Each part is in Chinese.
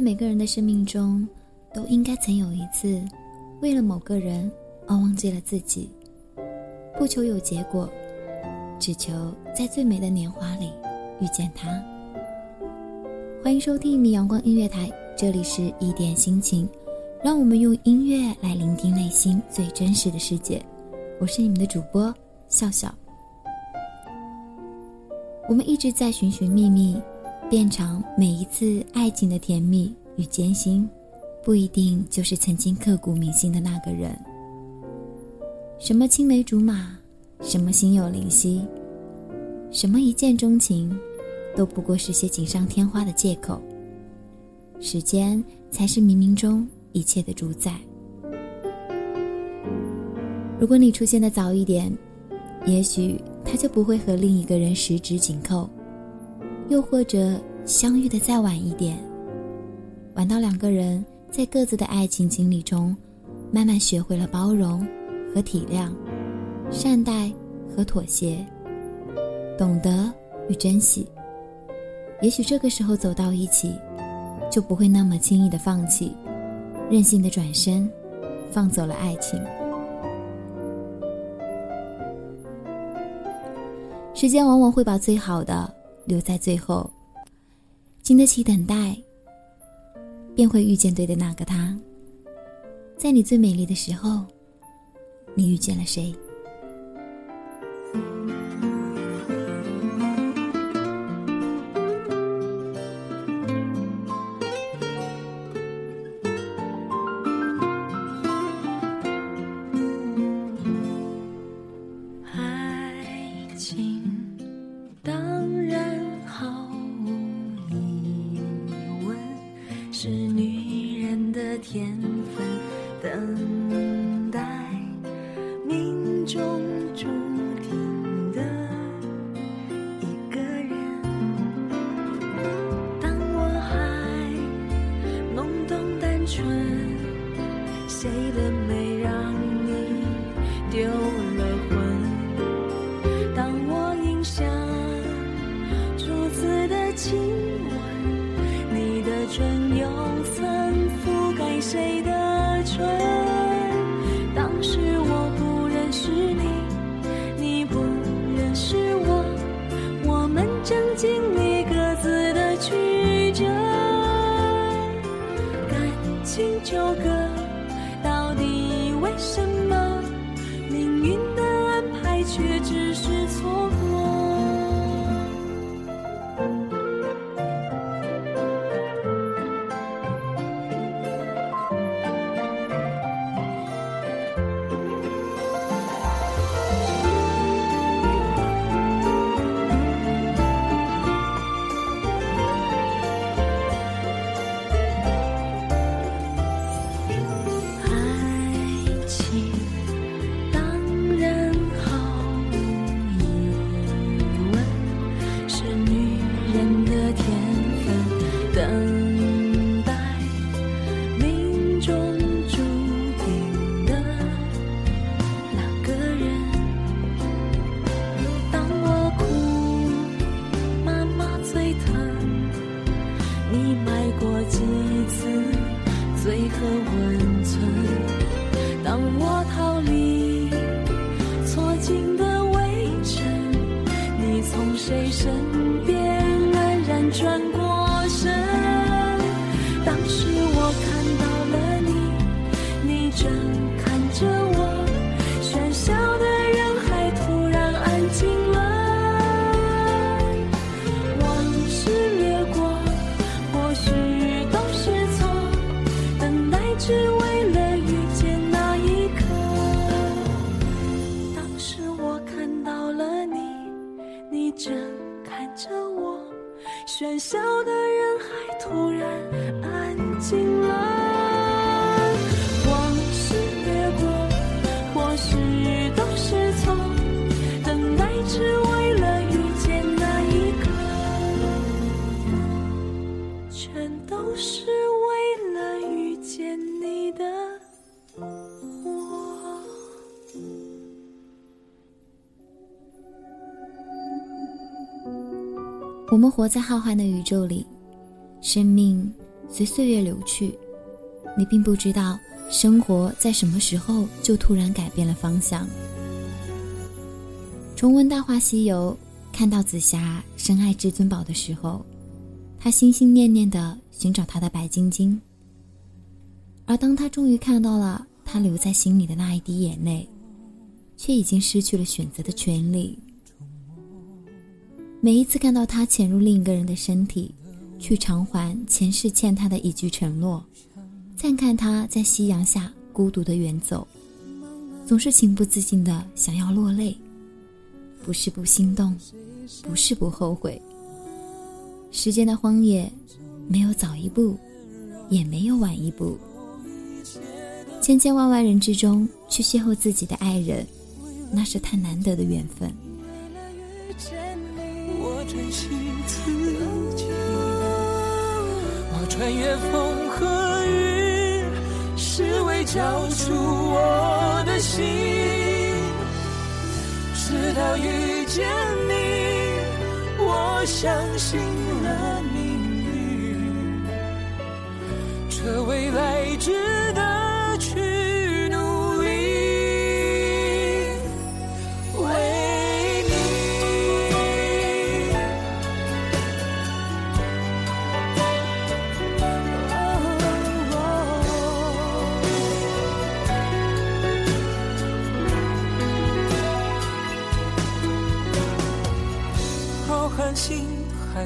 在每个人的生命中，都应该曾有一次，为了某个人而忘记了自己，不求有结果，只求在最美的年华里遇见他。欢迎收听一米阳光音乐台，这里是一点心情，让我们用音乐来聆听内心最真实的世界。我是你们的主播笑笑。我们一直在寻寻觅觅。变成每一次爱情的甜蜜与艰辛，不一定就是曾经刻骨铭心的那个人。什么青梅竹马，什么心有灵犀，什么一见钟情，都不过是些锦上添花的借口。时间才是冥冥中一切的主宰。如果你出现的早一点，也许他就不会和另一个人十指紧扣。又或者相遇的再晚一点，晚到两个人在各自的爱情经历中，慢慢学会了包容和体谅，善待和妥协，懂得与珍惜。也许这个时候走到一起，就不会那么轻易的放弃，任性的转身，放走了爱情。时间往往会把最好的。留在最后，经得起等待，便会遇见对的那个他。在你最美丽的时候，你遇见了谁？当我我们活在浩瀚的宇宙里，生命随岁月流去，你并不知道生活在什么时候就突然改变了方向。重温《大话西游》，看到紫霞深爱至尊宝的时候，她心心念念的寻找她的白晶晶。而当她终于看到了她留在心里的那一滴眼泪，却已经失去了选择的权利。每一次看到他潜入另一个人的身体，去偿还前世欠他的一句承诺，再看他在夕阳下孤独的远走，总是情不自禁的想要落泪。不是不心动，不是不后悔。时间的荒野，没有早一步，也没有晚一步。千千万万人之中去邂逅自己的爱人，那是太难得的缘分。珍惜自己，我穿越风和雨，是为交出我的心。直到遇见你，我相信了命运，这未来值得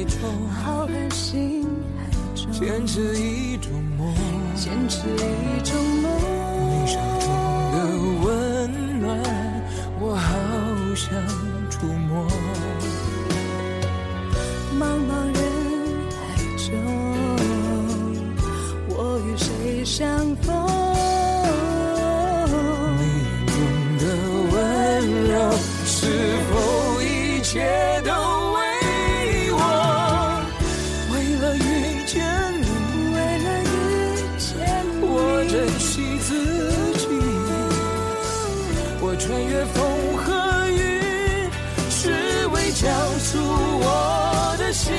海中，浩瀚星海中，坚持一种梦，坚持一种梦。你手中的温暖，我好想出我的心。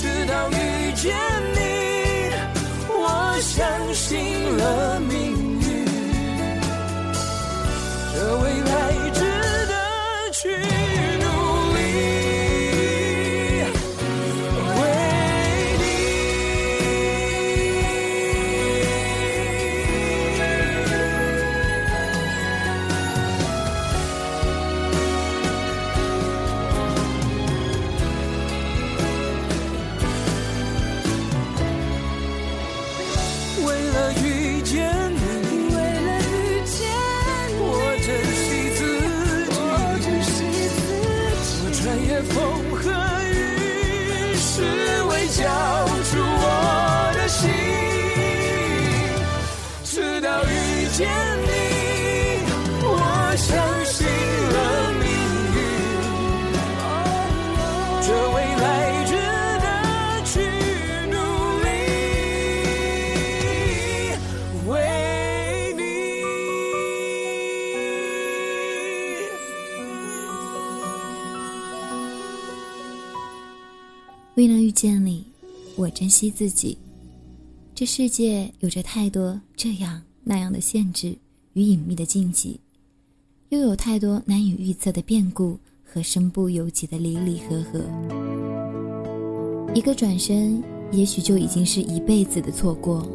直到遇见你，我相信了命见你，我相信了命运，这未来值得去努力。为你。为了遇见你，我珍惜自己。这世界有着太多这样那样的限制与隐秘的禁忌，又有太多难以预测的变故和身不由己的离离合合。一个转身，也许就已经是一辈子的错过。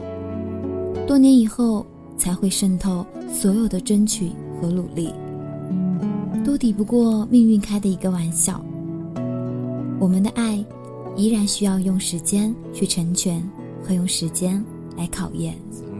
多年以后，才会渗透所有的争取和努力，都抵不过命运开的一个玩笑。我们的爱，依然需要用时间去成全，和用时间来考验。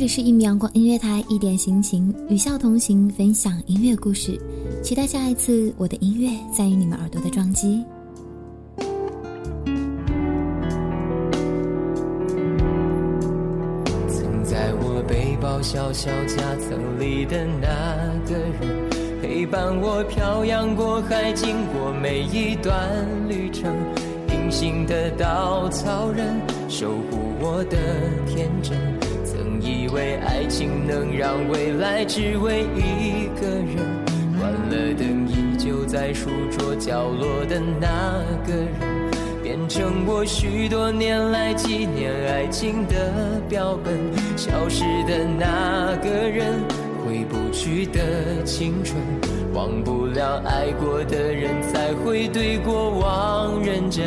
这里是一米阳光音乐台，一点心情，与笑同行，分享音乐故事。期待下一次我的音乐在于你们耳朵的撞击。曾在我背包小小夹层里的那个人，陪伴我漂洋过海，经过每一段旅程。隐形的稻草人，守护我的天真。以为爱情能让未来只为一个人。关了灯，依旧在书桌角落的那个人，变成我许多年来纪念爱情的标本。消失的那个人，回不去的青春，忘不了爱过的人，才会对过往认真。